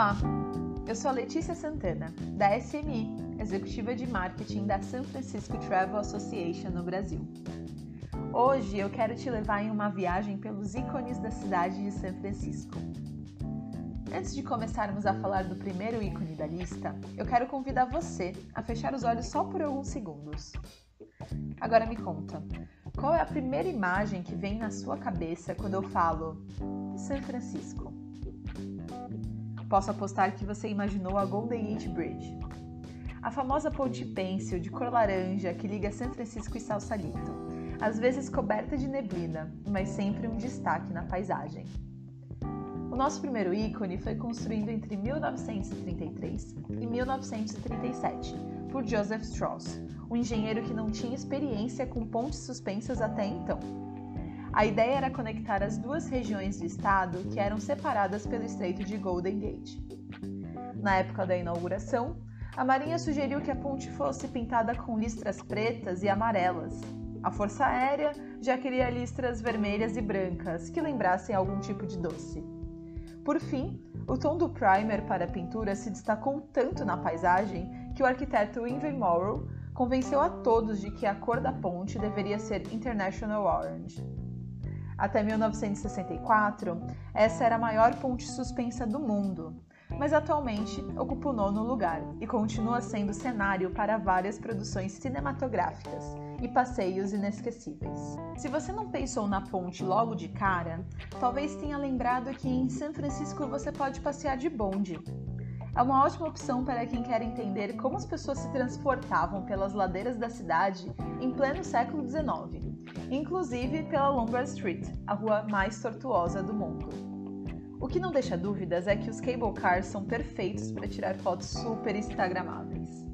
Olá, eu sou a Letícia Santana, da SMI, executiva de marketing da San Francisco Travel Association no Brasil. Hoje eu quero te levar em uma viagem pelos ícones da cidade de São Francisco. Antes de começarmos a falar do primeiro ícone da lista, eu quero convidar você a fechar os olhos só por alguns segundos. Agora me conta, qual é a primeira imagem que vem na sua cabeça quando eu falo São Francisco? Posso apostar que você imaginou a Golden Gate Bridge, a famosa ponte pêncil de cor laranja que liga São Francisco e Salsalito, às vezes coberta de neblina, mas sempre um destaque na paisagem. O nosso primeiro ícone foi construído entre 1933 e 1937 por Joseph Strauss, um engenheiro que não tinha experiência com pontes suspensas até então. A ideia era conectar as duas regiões do estado que eram separadas pelo Estreito de Golden Gate. Na época da inauguração, a Marinha sugeriu que a ponte fosse pintada com listras pretas e amarelas. A Força Aérea já queria listras vermelhas e brancas que lembrassem algum tipo de doce. Por fim, o tom do primer para a pintura se destacou tanto na paisagem que o arquiteto Ingvar Morrow convenceu a todos de que a cor da ponte deveria ser International Orange. Até 1964, essa era a maior ponte suspensa do mundo, mas atualmente ocupa o nono lugar e continua sendo cenário para várias produções cinematográficas e passeios inesquecíveis. Se você não pensou na ponte logo de cara, talvez tenha lembrado que em São Francisco você pode passear de bonde. É uma ótima opção para quem quer entender como as pessoas se transportavam pelas ladeiras da cidade em pleno século XIX, inclusive pela Lombard Street, a rua mais tortuosa do mundo. O que não deixa dúvidas é que os cable cars são perfeitos para tirar fotos super instagramáveis.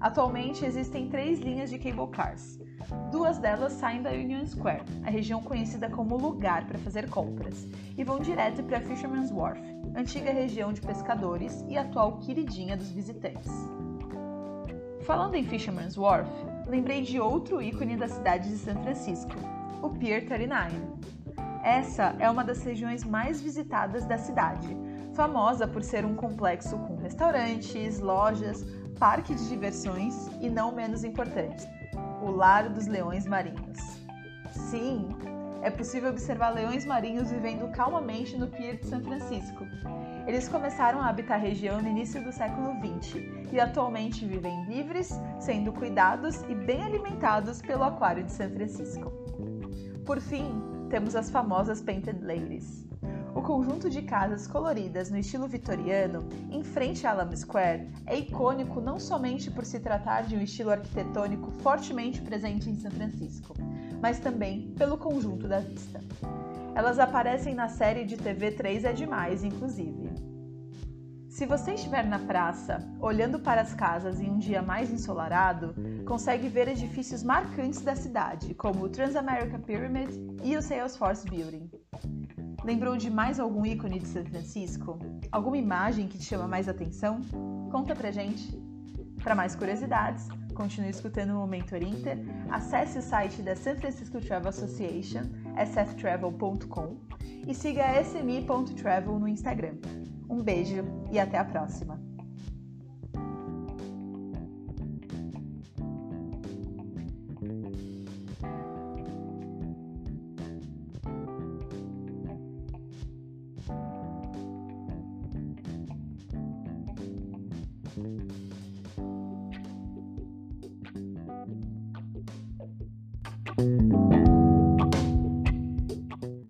Atualmente existem três linhas de cable cars. Duas delas saem da Union Square, a região conhecida como lugar para fazer compras, e vão direto para Fisherman's Wharf, antiga região de pescadores e atual queridinha dos visitantes. Falando em Fisherman's Wharf, lembrei de outro ícone da cidade de São Francisco, o Pier 39. Essa é uma das regiões mais visitadas da cidade, famosa por ser um complexo com restaurantes, lojas, parque de diversões e, não menos importante, o Lar dos Leões Marinhos. Sim, é possível observar leões marinhos vivendo calmamente no Pier de São Francisco. Eles começaram a habitar a região no início do século XX e atualmente vivem livres, sendo cuidados e bem alimentados pelo Aquário de São Francisco. Por fim, temos as famosas Painted Ladies. O conjunto de casas coloridas no estilo vitoriano, em frente à Alamo Square, é icônico não somente por se tratar de um estilo arquitetônico fortemente presente em São Francisco, mas também pelo conjunto da vista. Elas aparecem na série de TV 3 é Demais, inclusive. Se você estiver na praça, olhando para as casas em um dia mais ensolarado, consegue ver edifícios marcantes da cidade, como o Transamerica Pyramid e o Salesforce Building. Lembrou de mais algum ícone de São Francisco? Alguma imagem que te chama mais atenção? Conta pra gente! Para mais curiosidades, continue escutando o Momento Inter, acesse o site da San Francisco Travel Association, sftravel.com, e siga smi.travel no Instagram. Um beijo e até a próxima!